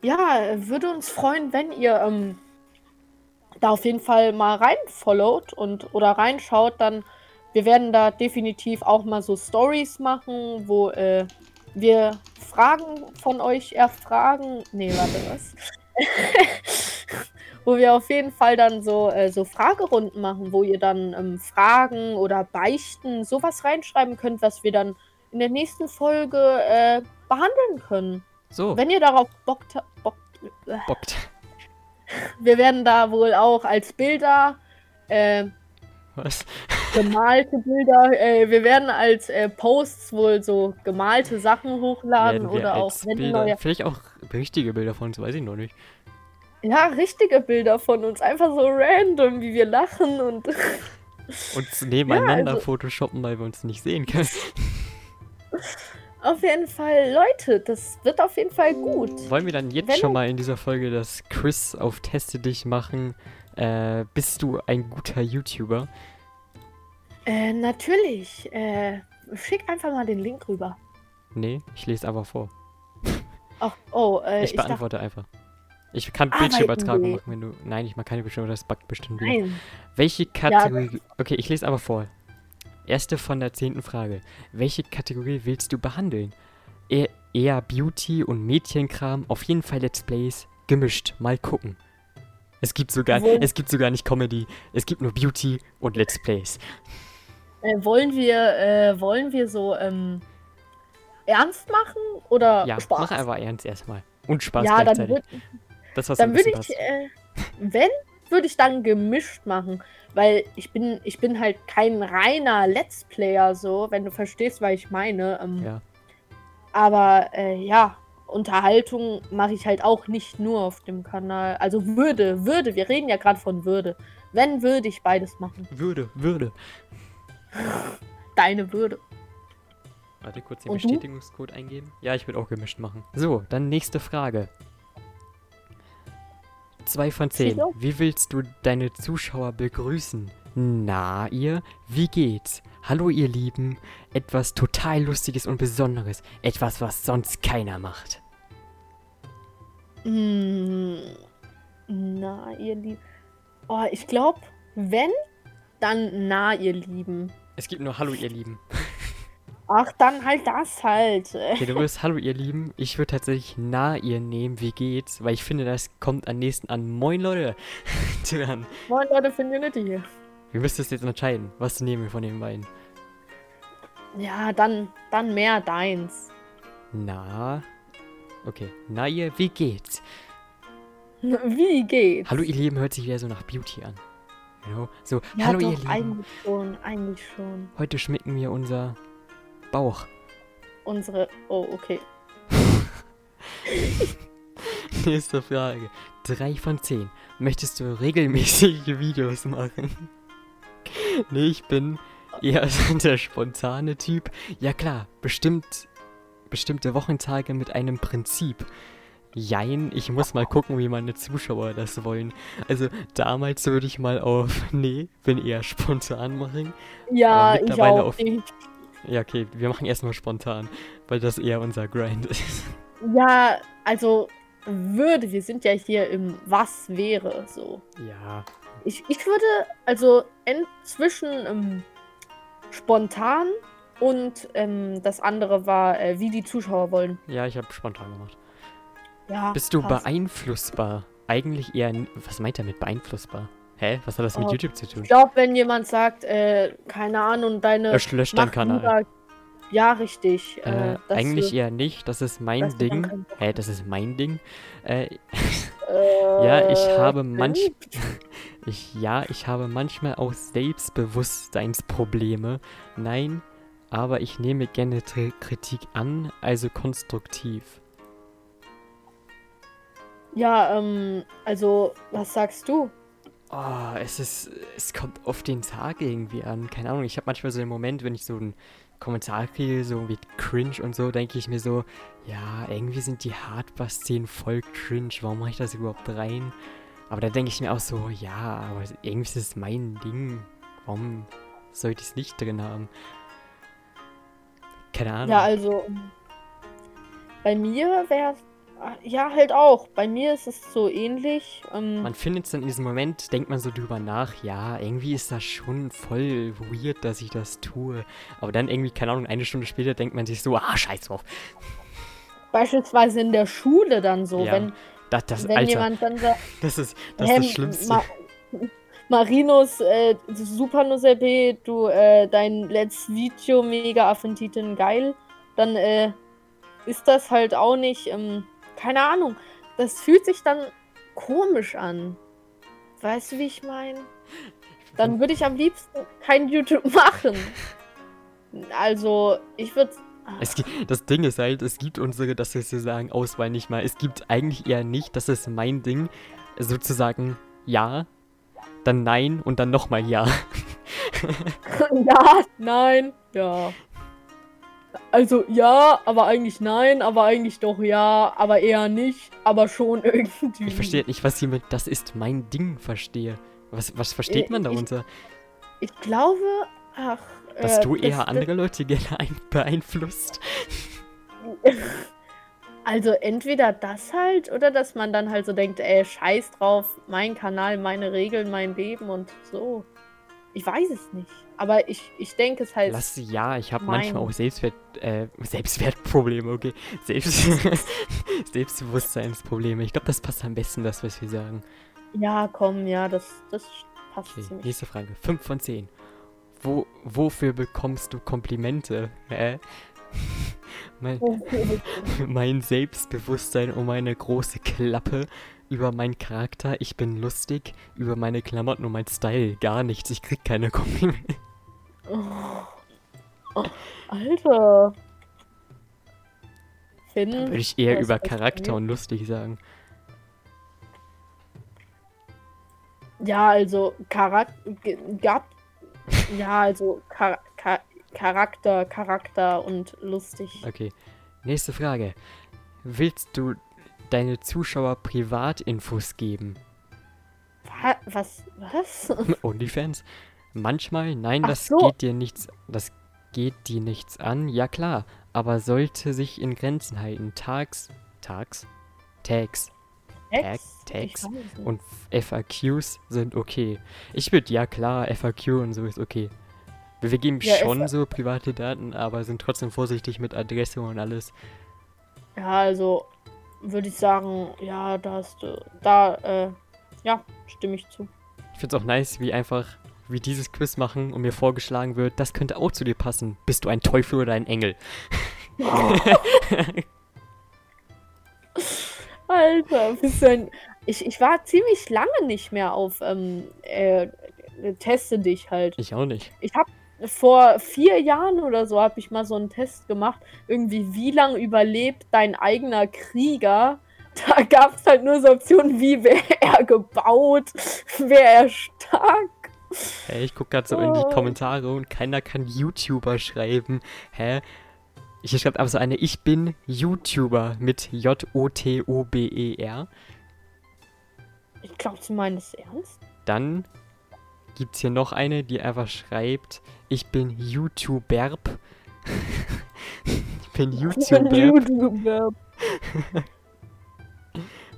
Ja, würde uns freuen, wenn ihr ähm, da auf jeden Fall mal rein followt und oder reinschaut, dann wir werden da definitiv auch mal so Stories machen, wo äh, wir Fragen von euch erfragen. Nee, warte, was? wo wir auf jeden Fall dann so, äh, so Fragerunden machen, wo ihr dann ähm, Fragen oder Beichten sowas reinschreiben könnt, was wir dann in der nächsten Folge äh, behandeln können. So, Wenn ihr darauf Bock, Bock, äh, bockt. Wir werden da wohl auch als Bilder, äh, Was? gemalte Bilder, äh, wir werden als äh, Posts wohl so gemalte Sachen hochladen oder auch Bilder, neue, vielleicht auch richtige Bilder von uns, weiß ich noch nicht. ja, richtige Bilder von uns, einfach so random, wie wir lachen und Uns nebeneinander also- photoshoppen, weil wir uns nicht sehen können. auf jeden Fall, Leute, das wird auf jeden Fall gut. Wollen wir dann jetzt Wenn schon mal in dieser Folge das Quiz auf Teste dich machen? Äh, bist du ein guter YouTuber? Äh, natürlich, äh, schick einfach mal den Link rüber. Nee, ich lese einfach vor. Ach, oh, äh, ich ich beantworte einfach. Ich kann Ah, Bildschirmübertragung machen, wenn du. Nein, ich mag keine Bildschirm, das buggt bestimmt wieder. nein. Welche Kategorie. okay, ich lese aber vor. Erste von der zehnten Frage. Welche Kategorie willst du behandeln? Eher, eher Beauty und Mädchenkram, auf jeden Fall Let's Plays, gemischt. Mal gucken. Es gibt sogar, Wo- es gibt sogar nicht Comedy, es gibt nur Beauty und Let's Plays. Äh, wollen wir, äh, wollen wir so, ähm, ernst machen oder Ja, Spaß? mach einfach ernst erstmal. Und Spaß ja, dann gleichzeitig. würde das, was dann würd besten ich, äh, wenn, würde ich dann gemischt machen. Weil ich bin, ich bin halt kein reiner Let's Player, so, wenn du verstehst, was ich meine. Ähm, Ja. Aber äh, ja, Unterhaltung mache ich halt auch nicht nur auf dem Kanal. Also würde, würde, wir reden ja gerade von Würde. Wenn, würde ich beides machen. Würde, würde. Deine Würde. Warte, kurz den Und du? Bestätigungscode eingeben. Ja, ich würde auch gemischt machen. So, dann nächste Frage. Zwei von zehn. Wie willst du deine Zuschauer begrüßen? Na, ihr, wie geht's? Hallo, ihr Lieben. Etwas total Lustiges und Besonderes. Etwas, was sonst keiner macht. Mm, na, ihr Lieben. Oh, ich glaube, wenn, dann na, ihr Lieben. Es gibt nur Hallo, ihr Lieben. Ach, dann halt das halt. Okay, du wirst Hallo, ihr Lieben. Ich würde tatsächlich Na, ihr nehmen. Wie geht's? Weil ich finde, das kommt am nächsten an Moin, Leute. dran. Moin Leute, Finity hier. Wir müssen es jetzt entscheiden. Was nehmen wir von den beiden? Ja, dann, dann mehr deins. Na. Okay. Na ihr, wie geht's? Wie geht's? Hallo ihr Lieben hört sich wieder so nach Beauty an. Genau. So, Ja, hallo doch, ihr Lieben. eigentlich schon, eigentlich schon. Heute schmecken wir unser Bauch. Unsere, oh, okay. Nächste Frage. Drei von zehn. Möchtest du regelmäßig Videos machen? nee, ich bin eher der spontane Typ. Ja klar, bestimmt bestimmte Wochentage mit einem Prinzip. Jein, ich muss mal gucken, wie meine Zuschauer das wollen. Also damals würde ich mal auf, nee, bin eher spontan machen. Ja, ich auch auf- nicht. Ja, okay, wir machen erstmal spontan, weil das eher unser Grind ist. Ja, also würde, wir sind ja hier im Was wäre so. Ja, Ich, ich würde also inzwischen ähm, spontan und ähm, das andere war, äh, wie die Zuschauer wollen. ja, ich habe spontan gemacht. Ja, Bist du passt. beeinflussbar? Eigentlich eher. Was meint er mit beeinflussbar? Hä? Was hat das mit Oh, YouTube zu tun? Ich glaube, wenn jemand sagt, äh, keine Ahnung, deine. Lösch, lösch deinen Kanal. Ja, richtig. Äh, Äh, eigentlich du, eher nicht. Das ist mein Ding. Hä, das ist mein Ding. Äh, äh, ja, ich habe manch. Ich, ja, ich habe manchmal auch Selbstbewusstseinsprobleme. Nein, aber ich nehme gerne Tri- Kritik an, also konstruktiv. Ja, ähm, also, was sagst du? Oh, es ist, es kommt auf den Tag irgendwie an. Keine Ahnung, ich habe manchmal so einen Moment, wenn ich so einen Kommentar kriege, so wie cringe und so, denke ich mir so, ja, irgendwie sind die Hardbar-Szenen voll cringe, warum mache ich das überhaupt rein? Aber da denke ich mir auch so, ja, aber irgendwie ist es mein Ding, warum sollte ich es nicht drin haben? Keine Ahnung. Ja, also, bei mir wäre ja, halt auch. Bei mir ist es so ähnlich. Ähm, Man findet es dann in diesem Moment, denkt man so drüber nach, ja, irgendwie ist das schon voll weird, dass ich das tue. Aber dann irgendwie, keine Ahnung, eine Stunde später denkt man sich so, ah, scheiß drauf. beispielsweise in der Schule dann so, Ja, wenn, Das, das, wenn Alter, jemand dann sagt, das ist das, ist das Schlimmste. Ma Marinus, äh, Super LB, du, äh, dein letztes Video, mega Affentiten, geil. Dann, äh, ist das halt auch nicht, ähm, keine Ahnung. Das fühlt sich dann komisch an. Weißt du, wie ich meine? Dann würde ich am liebsten kein YouTube machen. Also, ich würde. Gi- das Ding ist halt, es gibt unsere, dass wir so sagen, Auswahl nicht mal. Es gibt eigentlich eher nicht, das ist mein Ding, sozusagen ja, dann nein und dann nochmal ja. ja, nein, ja. Also ja, aber eigentlich nein, aber eigentlich doch ja, aber eher nicht, aber schon irgendwie. Ich verstehe nicht, was ihr mit das ist mein Ding verstehe. Was, was versteht Äh, man ich- darunter? Ich glaube, ach. Dass äh, du eher das- andere Leute gerne ein beeinflusst? Also entweder das halt oder dass man dann halt so denkt, ey, scheiß drauf, mein Kanal, meine Regeln, mein Leben und so. Ich weiß es nicht. Aber ich, ich denke es halt. Lass ja, ich habe manchmal auch Selbstwert, äh, Selbstwertprobleme, okay. Selbst, Selbstbewusstseinsprobleme. Ich glaube, das passt am besten, das, was wir sagen. Ja, komm, ja, das, das passt Okay, ziemlich. nächste Frage. 5 von 10. Wo, wofür bekommst du Komplimente? Hä? mein, mein Selbstbewusstsein um meine große Klappe, über meinen Charakter, ich bin lustig, über meine Klamotten und mein Style, gar nichts. Ich krieg keine Komplimente. Oh. Oh, Alter. Finn. Würde ich eher über Charakter und lustig sagen. Ja, also Charakter gab. Ja, also Char Char Charakter, Charakter und lustig. Okay. Nächste Frage. Willst du deine Zuschauer Privatinfos geben? Wa- Was? Was? OnlyFans? Manchmal, nein, Ach das so. geht dir nichts, das geht dir nichts an. Ja klar, aber sollte sich in Grenzen halten. Tags, Tags, Tags Tags? Tags und FAQs sind okay. Ich würde, ja klar, FAQ und so ist okay. Wir geben Ja, schon so private Daten, aber sind trotzdem vorsichtig mit Adresse und alles. Ja, also würde ich sagen, ja, da hast du. Da, äh, ja, stimme ich zu. Ich finde es auch nice, wie einfach wie dieses Quiz machen und mir vorgeschlagen wird, das könnte auch zu dir passen. Bist du ein Teufel oder ein Engel? Alter, bist du ein. Ich, ich war ziemlich lange nicht mehr auf ähm, äh, Teste dich halt. Ich auch nicht. Ich habe vor vier Jahren oder so habe ich mal so einen Test gemacht. Irgendwie, wie lange überlebt dein eigener Krieger? Da gab es halt nur so Optionen wie, wäre er gebaut, wäre er stark. Hey, ich gucke gerade so in die Oh. Kommentare und keiner kann YouTuber schreiben. Hä? Hier schreibt aber so eine, ich bin YouTuber mit J-O-T-O-B-E-R. Ich glaube, sie meinen es ernst. Dann gibt es hier noch eine, die einfach schreibt, ich bin YouTuberb. ich bin YouTuber. YouTuber.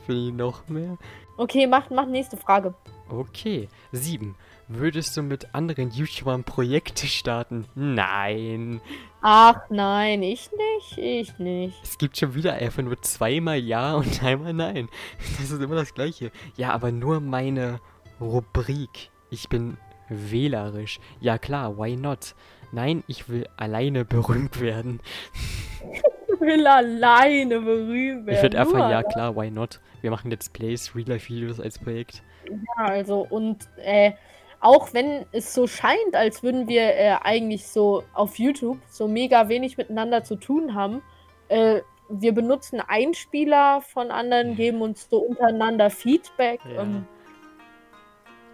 Will ich noch mehr? Okay, mach, mach nächste Frage. Okay. Sieben. Würdest du mit anderen YouTubern Projekte starten? Nein. Ach nein, ich nicht, ich nicht. Es gibt schon wieder einfach nur zweimal Ja und einmal Nein. Das ist immer das Gleiche. Ja, aber nur meine Rubrik. Ich bin wählerisch. Ja klar, why not? Nein, ich will alleine berühmt werden. Ich will alleine berühmt werden. ich würde einfach, ja klar, why not? Wir machen Let's Plays, Real-Life-Videos als Projekt. Ja, also und äh, auch wenn es so scheint, als würden wir äh, eigentlich so auf YouTube so mega wenig miteinander zu tun haben, äh, wir benutzen Einspieler von anderen, geben uns so untereinander Feedback. Ja. Ähm,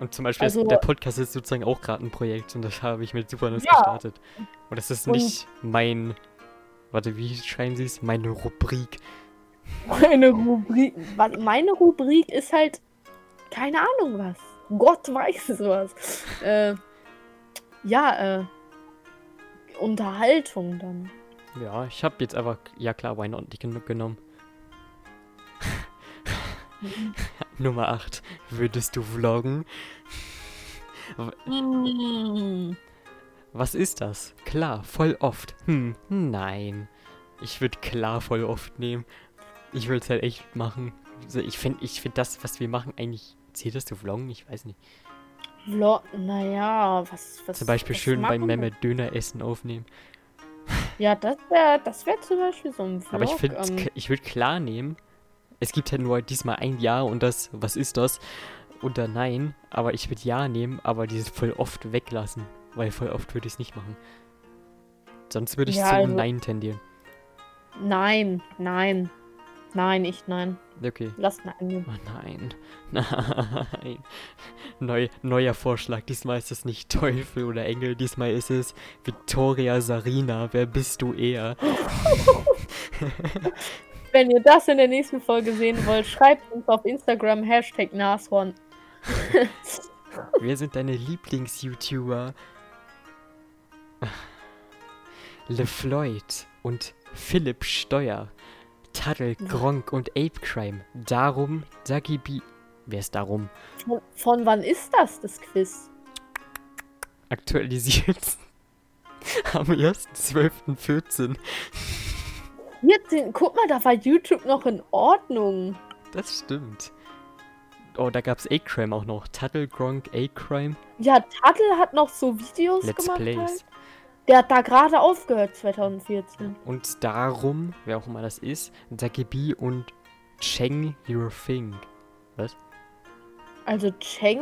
Und zum Beispiel, Also- ist, der Podcast ist sozusagen auch gerade ein Projekt und das habe ich mit Supernuss Ja. gestartet. Und das ist Und- nicht mein, warte, wie schreiben sie es? Meine Rubrik. meine Rubrik, meine Rubrik ist halt keine Ahnung was. Gott weiß es was. Äh, ja, äh, Unterhaltung dann. Ja, ich habe jetzt einfach, ja klar, nicht gen- genommen. Nummer 8. Würdest du vloggen? Was ist das? Klar, voll oft. Hm, nein. Ich würde klar voll oft nehmen. Ich würde es halt echt machen. Also ich finde ich find das, was wir machen, eigentlich. Zählt das zu vloggen? Ich weiß nicht. Vlog, naja, was, was. Zum Beispiel was schön beim? Mehmet Döner essen aufnehmen. Ja, das wäre das wär zum Beispiel so ein Vlog. Aber ich finde, ähm, ich würde klar nehmen. Es gibt halt nur diesmal ein Jahr und das, was ist das? oder nein, aber ich würde ja nehmen, aber dieses voll oft weglassen, weil voll oft würde ich es nicht machen. Sonst würde ich Ja, zu also- nein tendieren. Nein, nein. Nein, ich nein. Okay. Lass nein. Oh nein. Nein. Neu, neuer Vorschlag. Diesmal ist es nicht Teufel oder Engel. Diesmal ist es Victoria Sarina. Wer bist du eher? Wenn ihr das in der nächsten Folge sehen wollt, schreibt uns auf Instagram Hashtag Nashorn. Wer sind deine Lieblings-YouTuber? LeFloid und Philipp Steuer. Taddle, Gronk und Ape Crime. Darum, B. Wer ist darum? Von, von wann ist das, das Quiz? Aktualisiert. Am 1.12.14. 14. Guck mal, da war YouTube noch in Ordnung. Das stimmt. Oh, da gab's A-Crime auch noch. Tuttle, Gronk, A-Crime, Ja, Tuttle hat noch so Videos Let's gemacht. Plays. Halt. Der hat da gerade aufgehört, 2014. Und darum, wer auch immer das ist, Dagibi und Cheng Your Thing. Also Cheng,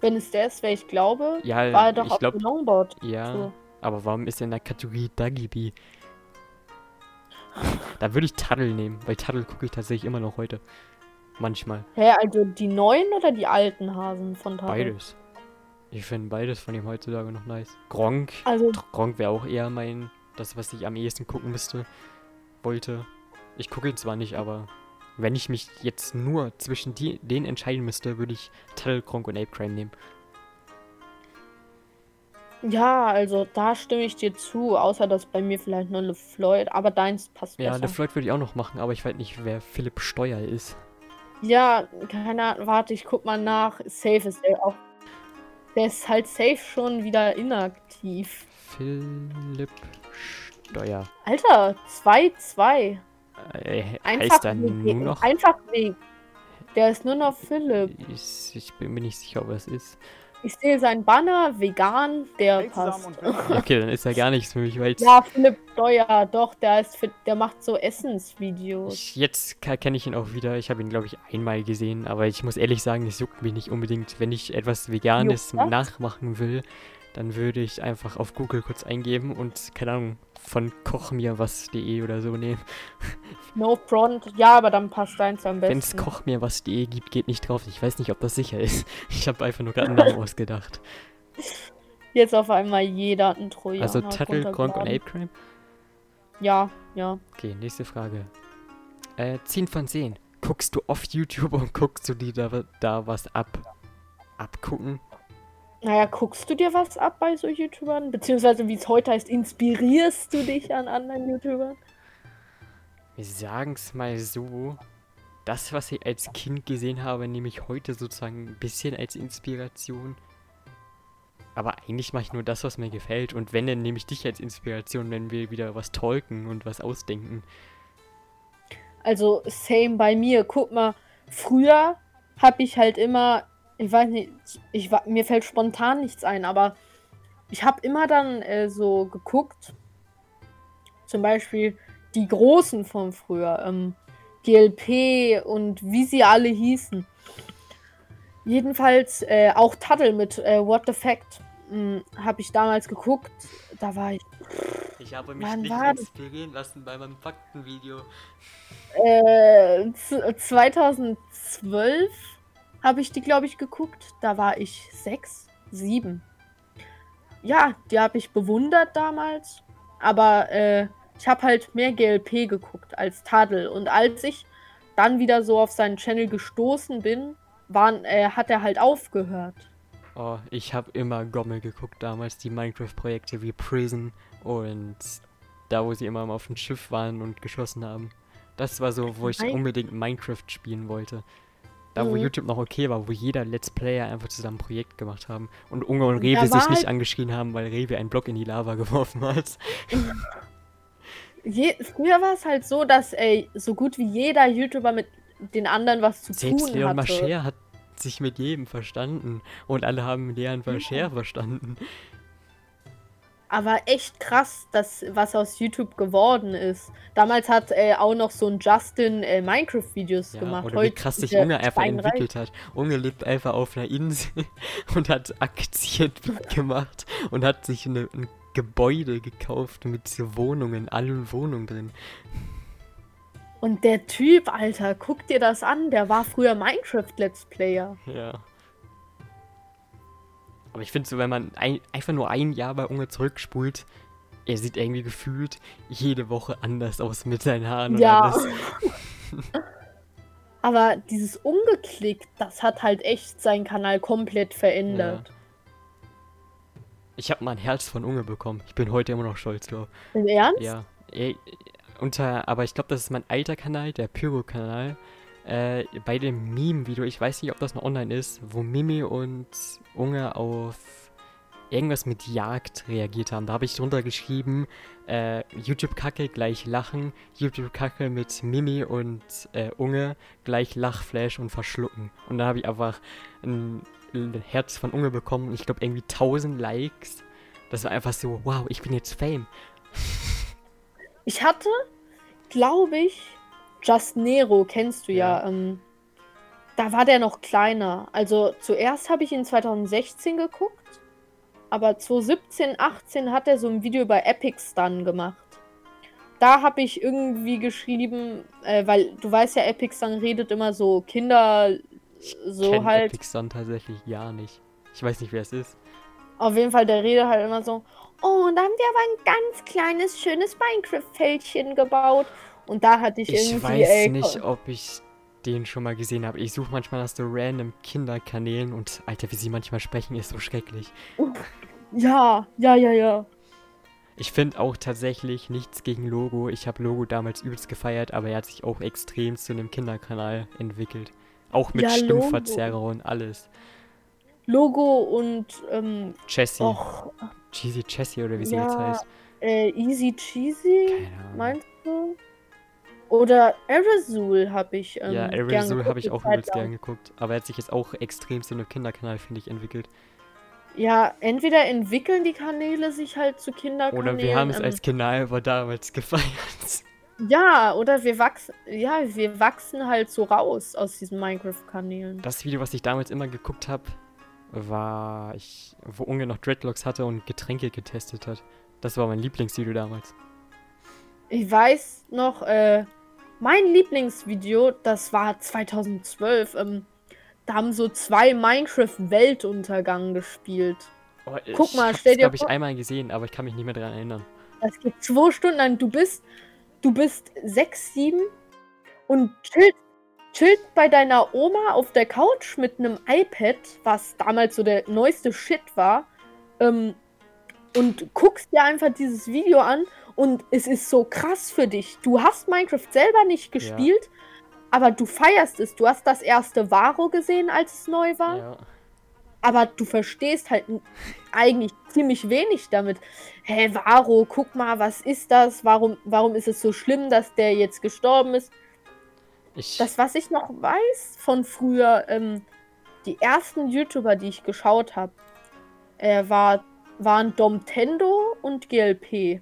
wenn es der ist, wer ich glaube, Ja, war er doch ich auf glaube, dem Longboard. ja. So. Aber warum ist er in der Kategorie Dagibi? Da würde ich Tuttle nehmen, weil Tuttle gucke ich tatsächlich immer noch heute. Manchmal. Hä, also die neuen oder die alten Hasen von Tuttle? Beides. Ich finde beides von ihm heutzutage noch nice. Gronk. Also, Gronk wäre auch eher mein, das, was ich am ehesten gucken müsste, wollte. Ich gucke ihn zwar nicht, aber wenn ich mich jetzt nur zwischen die, denen entscheiden müsste, würde ich Tuttle, Gronk und Ape Crime nehmen. Ja, also da stimme ich dir zu, außer dass bei mir vielleicht nur LeFloid, aber deins passt Ja, besser. LeFloid würde ich auch noch machen, aber ich weiß nicht, wer Philipp Steuer ist. Ja, keine Ahnung, warte, ich guck mal nach. Safe ist er auch. Der ist halt safe schon wieder inaktiv. Philipp Steuer. Alter, 2-2. Äh, Einfach heißt er nur noch? Einfach weg. Der ist nur noch Philipp. Ich, ich bin mir nicht sicher, ob er es ist. Ich sehe seinen Banner, vegan, der passt. Ja, okay, dann ist er gar nichts für mich, weil Ja, Philipp Steuer, doch, der ist fit, der macht so Essensvideos. ich, jetzt kenne ich ihn auch wieder. Ich habe ihn, glaube ich, einmal gesehen, aber ich muss ehrlich sagen, es juckt mich nicht unbedingt. Wenn ich etwas Veganes nachmachen will, dann würde ich einfach auf Google kurz eingeben und, keine Ahnung, von kochmirwas.de oder so nehmen. No front. Ja, aber dann passt deins am Wenn es besten. kochmirwas.de gibt, geht nicht drauf. Ich weiß nicht, ob das sicher ist. Ich habe einfach nur gerade einen Namen ausgedacht. Jetzt auf einmal jeder einen Trojaner. Also Tuttle, Gronk und runtergeladen. Ape Crime? Ja, ja. Okay, nächste Frage. Äh, 10 von 10. Guckst du auf YouTube und guckst du dir da, da was ab? Abgucken? Naja, guckst du dir was ab bei so YouTubern? Beziehungsweise, wie es heute heißt, inspirierst du dich an anderen YouTubern? Wir sagen es mal so. Das, was ich als Kind gesehen habe, nehme ich heute sozusagen ein bisschen als Inspiration. Aber eigentlich mache ich nur das, was mir gefällt. Und wenn, dann nehme ich dich als Inspiration, wenn wir wieder was talken und was ausdenken. Also, same bei mir. Guck mal, früher habe ich halt immer, ich weiß nicht, ich, wa- mir fällt spontan nichts ein, aber ich habe immer dann äh, so geguckt, zum Beispiel die Großen von früher, ähm, GLP und wie sie alle hießen. Jedenfalls äh, auch Tuttle mit äh, What the Fact habe ich damals geguckt. Da war ich Ich habe mich nicht inspirieren lassen bei meinem Faktenvideo. Äh, z- 2012 habe ich die, glaube ich, geguckt. Da war ich sechs, sieben. Ja, die habe ich bewundert damals. Aber äh, ich habe halt mehr GLP geguckt als Tadel. Und als ich dann wieder so auf seinen Channel gestoßen bin, waren, äh, hat er halt aufgehört. Oh, ich habe immer Gommel geguckt damals, die Minecraft-Projekte wie Prison und da, wo sie immer auf dem Schiff waren und geschossen haben. Das war so, wo ich unbedingt Minecraft spielen wollte. Da, wo Mhm. YouTube noch okay war, wo jeder Let's Player einfach zusammen ein Projekt gemacht haben und Unge und Rewe sich nicht halt- angeschrien haben, weil Rewe einen Block in die Lava geworfen hat. Je, früher war es halt so, dass ey, so gut wie jeder YouTuber mit den anderen was zu Selbst tun Leon hatte. Mascher hat sich mit jedem verstanden und alle haben Leon Mascher verstanden. Aber echt krass, dass, was aus YouTube geworden ist. Damals hat äh, auch noch so ein Justin äh, Minecraft-Videos Ja, gemacht. oder wie krass sich Unge einfach entwickelt hat. Unge lebt einfach auf einer Insel und hat Aktien gemacht und hat sich eine, ein Gebäude gekauft mit so Wohnungen, allen Wohnungen drin. Und der Typ, Alter, guck dir das an. Der war früher Minecraft-Let's Player. Ja. Aber ich finde so, wenn man ein, einfach nur ein Jahr bei Unge zurückspult, er sieht irgendwie gefühlt jede Woche anders aus mit seinen Haaren und Ja. alles. Aber dieses Umgeklickt, das hat halt echt seinen Kanal komplett verändert. Ich habe mal ein Herz von Unge bekommen. Ich bin heute immer noch stolz drauf. Im Ernst? Ja. Ey, unter, aber ich glaube, das ist mein alter Kanal, der Pyro-Kanal. Äh, bei dem Meme-Video, ich weiß nicht, ob das noch online ist, wo Mimi und Unge auf irgendwas mit Jagd reagiert haben. Da habe ich drunter geschrieben, äh, YouTube-Kacke gleich Lachen, YouTube-Kacke mit Mimi und äh, Unge gleich Lachflash und Verschlucken. Und dann habe ich einfach ein, ein Herz von Unge bekommen und ich glaube irgendwie 1000 Likes. Das war einfach so, wow, ich bin jetzt Fame. Ich hatte, glaube ich, Just Nero, kennst du ja. Ja. ähm, da war der noch kleiner. Also zuerst habe ich ihn 2016 geguckt, aber 2017, 18 hat er so ein Video bei Epic Stun gemacht. Da habe ich irgendwie geschrieben, äh, weil du weißt ja, Epic Stun redet immer so Kinder, so kenn halt. Epic Sun tatsächlich gar nicht. Ich weiß nicht, wer es ist. Auf jeden Fall, der redet halt immer so, oh, und da haben wir aber ein ganz kleines, schönes Minecraft-Fältchen gebaut. Und da hatte ich, Ich irgendwie, weiß ey, nicht, ob ich den schon mal gesehen habe. Ich suche manchmal nach so random Kinderkanälen und Alter, wie sie manchmal sprechen, ist so schrecklich. Ja, ja, ja, ja. Ich finde auch tatsächlich nichts gegen Logo. Ich habe Logo damals übelst gefeiert, aber er hat sich auch extrem zu einem Kinderkanal entwickelt. Auch mit Ja, Stimmverzerrer und alles. Logo und, ähm, Jessie. och, Cheesy Jessie oder wie sie Ja, jetzt heißt. äh, Easy Cheesy, Keine Ahnung. meinst du? Oder Aerosol habe ich, ähm, ja, Aerosol habe ich auch übelst gern geguckt. Aber er hat sich jetzt auch extrem zu einem Kinderkanal, finde ich, entwickelt. Ja, entweder entwickeln die Kanäle sich halt zu Kinderkanälen. Oder wir haben es ähm, als Kanal aber damals gefeiert. Ja, oder wir wachsen, ja, wir wachsen halt so raus aus diesen Minecraft-Kanälen. Das Video, was ich damals immer geguckt habe, war ich, wo Unge noch Dreadlocks hatte und Getränke getestet hat. Das war mein Lieblingsvideo damals. Ich weiß noch, äh, mein Lieblingsvideo, das war 2012, ähm, da haben so zwei Minecraft-Weltuntergang gespielt. Oh, Guck mal, ich stell dir glaube ich, vor- einmal gesehen, aber ich kann mich nicht mehr daran erinnern. Das geht zwei Stunden lang. Du bist, du bist sechs, sieben und chillt, chillt bei deiner Oma auf der Couch mit einem iPad, was damals so der neueste Shit war, ähm, und guckst dir einfach dieses Video an und es ist so krass für dich. Du hast Minecraft selber nicht gespielt, aber du feierst es. Du hast das erste Varo gesehen, als es neu war Ja. aber du verstehst halt eigentlich ziemlich wenig damit. Hä, Varo, guck mal, was ist das? Warum, warum ist es so schlimm, dass der jetzt gestorben ist? Ich, Das, was ich noch weiß von früher, ähm, die ersten YouTuber, die ich geschaut habe, äh, war, waren Domtendo und GLP.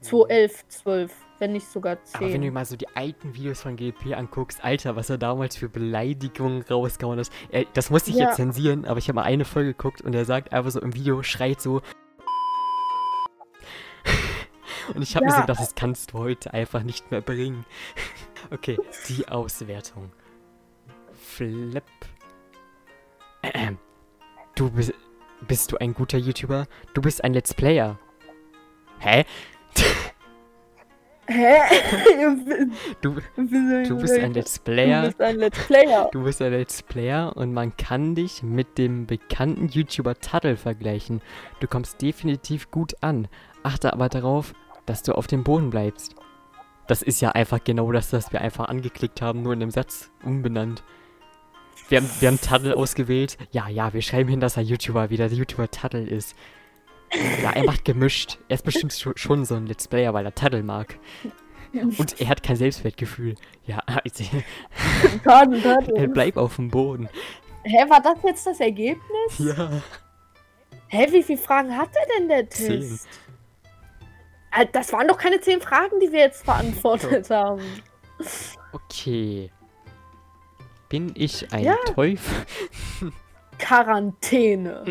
2011, 12, wenn nicht sogar 10. aber wenn du dir mal so die alten Videos von GLP anguckst, Alter, was er damals für Beleidigungen rausgehauen hat. Das musste ich Ja. jetzt zensieren, aber ich habe mal eine Folge geguckt und er sagt einfach so im Video, schreit so. Und ich habe mir so Ja. gedacht, das kannst du heute einfach nicht mehr bringen. Okay, die Auswertung. Flip. Ähm, Du bist. Bist du ein guter YouTuber? Du bist ein Let's Player. Hä? Hä? Du, du du bist ein Let's Du Player. bist ein Let's Player. Du bist ein Let's Player und man kann dich mit dem bekannten YouTuber Tuttle vergleichen. Du kommst definitiv gut an. Achte aber darauf, dass du auf dem Boden bleibst. Das ist ja einfach genau das, was wir einfach angeklickt haben, nur in einem Satz umbenannt. Wir haben, wir haben Tuttle ausgewählt. Ja, ja, wir schreiben hin, dass er YouTuber wieder der YouTuber Tuttle ist. Ja, er macht gemischt. Er ist bestimmt scho- schon so ein Let's Player, weil er Tuttle mag. Und er hat kein Selbstwertgefühl. Ja, also, Tadel, Tadel. bleib auf dem Boden. Hä, war das jetzt das Ergebnis? Ja. Hä, wie viele Fragen hatte denn der Zehn. Test? Äh, Das waren doch keine zehn Fragen, die wir jetzt beantwortet haben. Okay. Bin ich ein Ja. Teufel? Quarantäne.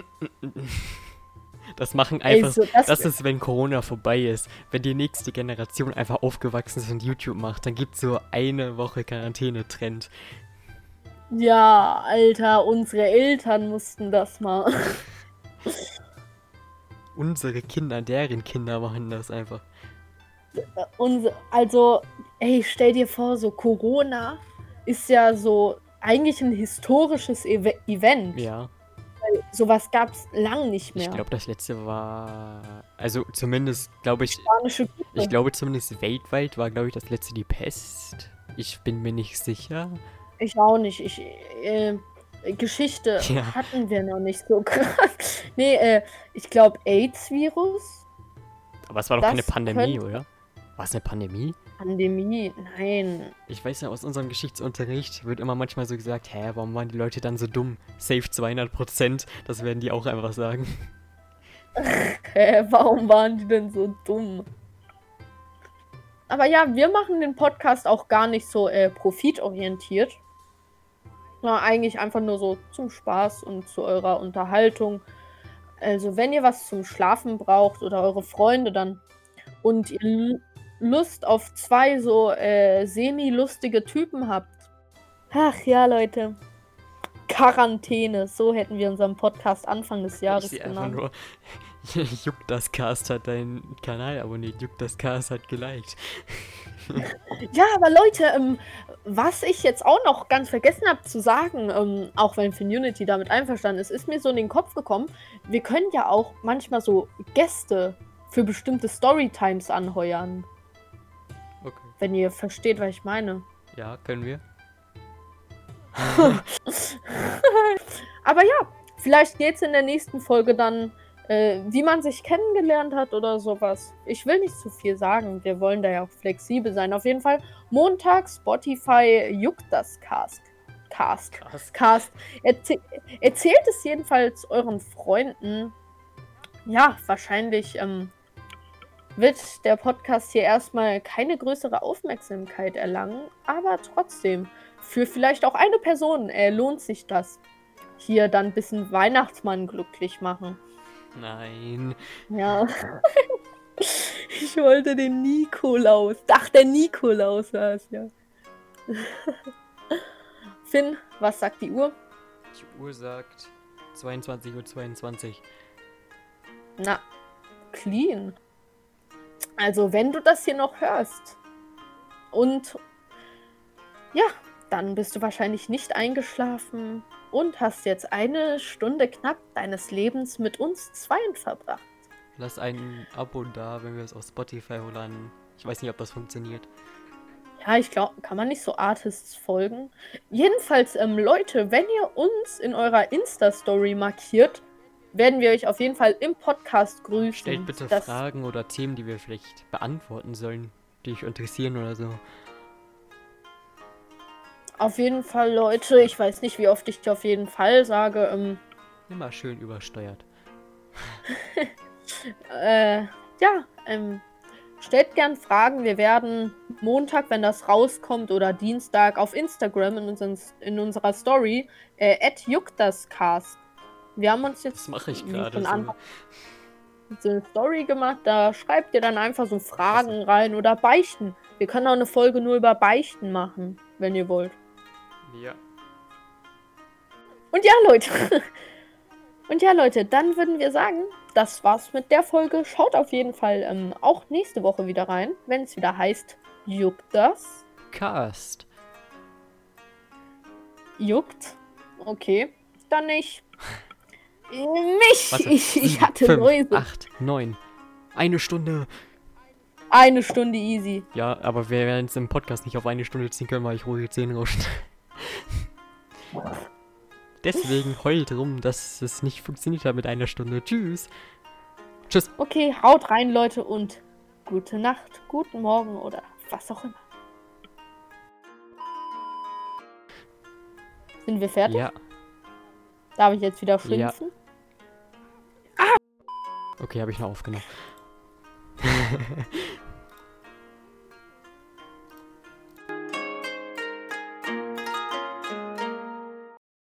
Das machen einfach. Ey, so, das, Das ist, wenn Corona vorbei ist. Wenn die nächste Generation einfach aufgewachsen ist und YouTube macht, dann gibt es so eine Woche Quarantäne-Trend. ja, Alter, unsere Eltern mussten das mal. Unsere Kinder, deren Kinder machen das einfach. Unse, also, ey, stell dir vor, so Corona ist ja so eigentlich ein historisches Eve Event. Ja. Sowas gab's lang nicht mehr. Ich glaube, das letzte war. Also zumindest, glaube ich. Spanische. Ich glaube zumindest weltweit war, glaube ich, das letzte die Pest. Ich bin mir nicht sicher. Ich auch nicht. Ich, äh, Geschichte Ja. hatten wir noch nicht so krass. nee, äh, ich glaube AIDS-Virus, Aber es war doch Das keine Pandemie, könnte- oder? War es eine Pandemie? Pandemie, nein. Ich weiß ja, aus unserem Geschichtsunterricht wird immer manchmal so gesagt, hä, warum waren die Leute dann so dumm? Safe 200 Prozent. Das werden die auch einfach sagen. Hä, warum waren die denn so dumm? Aber ja, wir machen den Podcast auch gar nicht so äh, profitorientiert. Sondern eigentlich einfach nur so zum Spaß und zu eurer Unterhaltung. Also, wenn ihr was zum Schlafen braucht oder eure Freunde dann und ihr Lust auf zwei so äh, semi-lustige Typen habt. Ach ja, Leute. Quarantäne, so hätten wir unseren Podcast Anfang des Ich Jahres einfach genannt. nur, Juck das Cast hat deinen Kanal abonniert, Juck das Cast hat geliked. Ja, aber Leute, ähm, was ich jetzt auch noch ganz vergessen habe zu sagen, ähm, auch wenn Finunity damit einverstanden ist, ist mir so in den Kopf gekommen, wir können ja auch manchmal so Gäste für bestimmte Storytimes anheuern, Okay. wenn ihr versteht, was ich meine. Ja, können wir. Aber ja, vielleicht geht's in der nächsten Folge dann, äh, wie man sich kennengelernt hat oder sowas. Ich will nicht zu viel sagen, wir wollen da ja auch flexibel sein. Auf jeden Fall Montag, Spotify, juckt das Cast. Cast. Krass. Cast. Erzäh erzählt es jedenfalls euren Freunden. Ja, wahrscheinlich ähm, wird der Podcast hier erstmal keine größere Aufmerksamkeit erlangen, aber trotzdem, für vielleicht auch eine Person äh, lohnt sich das. Hier dann ein bisschen Weihnachtsmann glücklich machen. Nein. Ja. ich wollte den Nikolaus. Ach, der Nikolaus war es, ja. Finn, was sagt die Uhr? Die Uhr sagt 22.22 Uhr. 22. Na, clean. Also, wenn du das hier noch hörst und ja, dann bist du wahrscheinlich nicht eingeschlafen und hast jetzt eine Stunde knapp deines Lebens mit uns Zweien verbracht. Lass ein Abo da, wenn wir es auf Spotify hochladen. Ich weiß nicht, ob das funktioniert. Ja, ich glaube, kann man nicht so Artists folgen. Jedenfalls, ähm, Leute, wenn ihr uns in eurer Insta-Story markiert, werden wir euch auf jeden Fall im Podcast grüßen. Stellt bitte Fragen oder Themen, die wir vielleicht beantworten sollen, die euch interessieren oder so. Auf jeden Fall, Leute. Ich weiß nicht, wie oft ich auf jeden Fall sage. Ähm, Immer schön übersteuert. äh, ja, ähm, stellt gern Fragen. Wir werden Montag, wenn das rauskommt, oder Dienstag auf Instagram in, unseren, in unserer Story, äh, jucktascast. Wir haben uns jetzt Das ich von So. Anfang so eine Story gemacht, da schreibt ihr dann einfach so Fragen rein oder Beichten. Wir können auch eine Folge nur über Beichten machen, wenn ihr wollt. Ja. Und ja, Leute. Und ja, Leute, dann würden wir sagen, das war's mit der Folge. Schaut auf jeden Fall ähm, auch nächste Woche wieder rein, wenn es wieder heißt, juckt das? Cast. Juckt? Okay, dann nicht. Mich! Warte. ich, ich sieben, hatte fünf, Läuse. acht, neun. Eine Stunde. Eine Stunde easy. Ja, aber wir werden es im Podcast nicht auf eine Stunde ziehen können, weil ich rohe Zähne rausschneide. Deswegen heult rum, dass es nicht funktioniert hat mit einer Stunde. Tschüss. Tschüss. Okay, haut rein, Leute, und gute Nacht, guten Morgen oder was auch immer. Sind wir fertig? Ja. Darf ich jetzt wieder Ja. Okay, habe ich noch aufgenommen.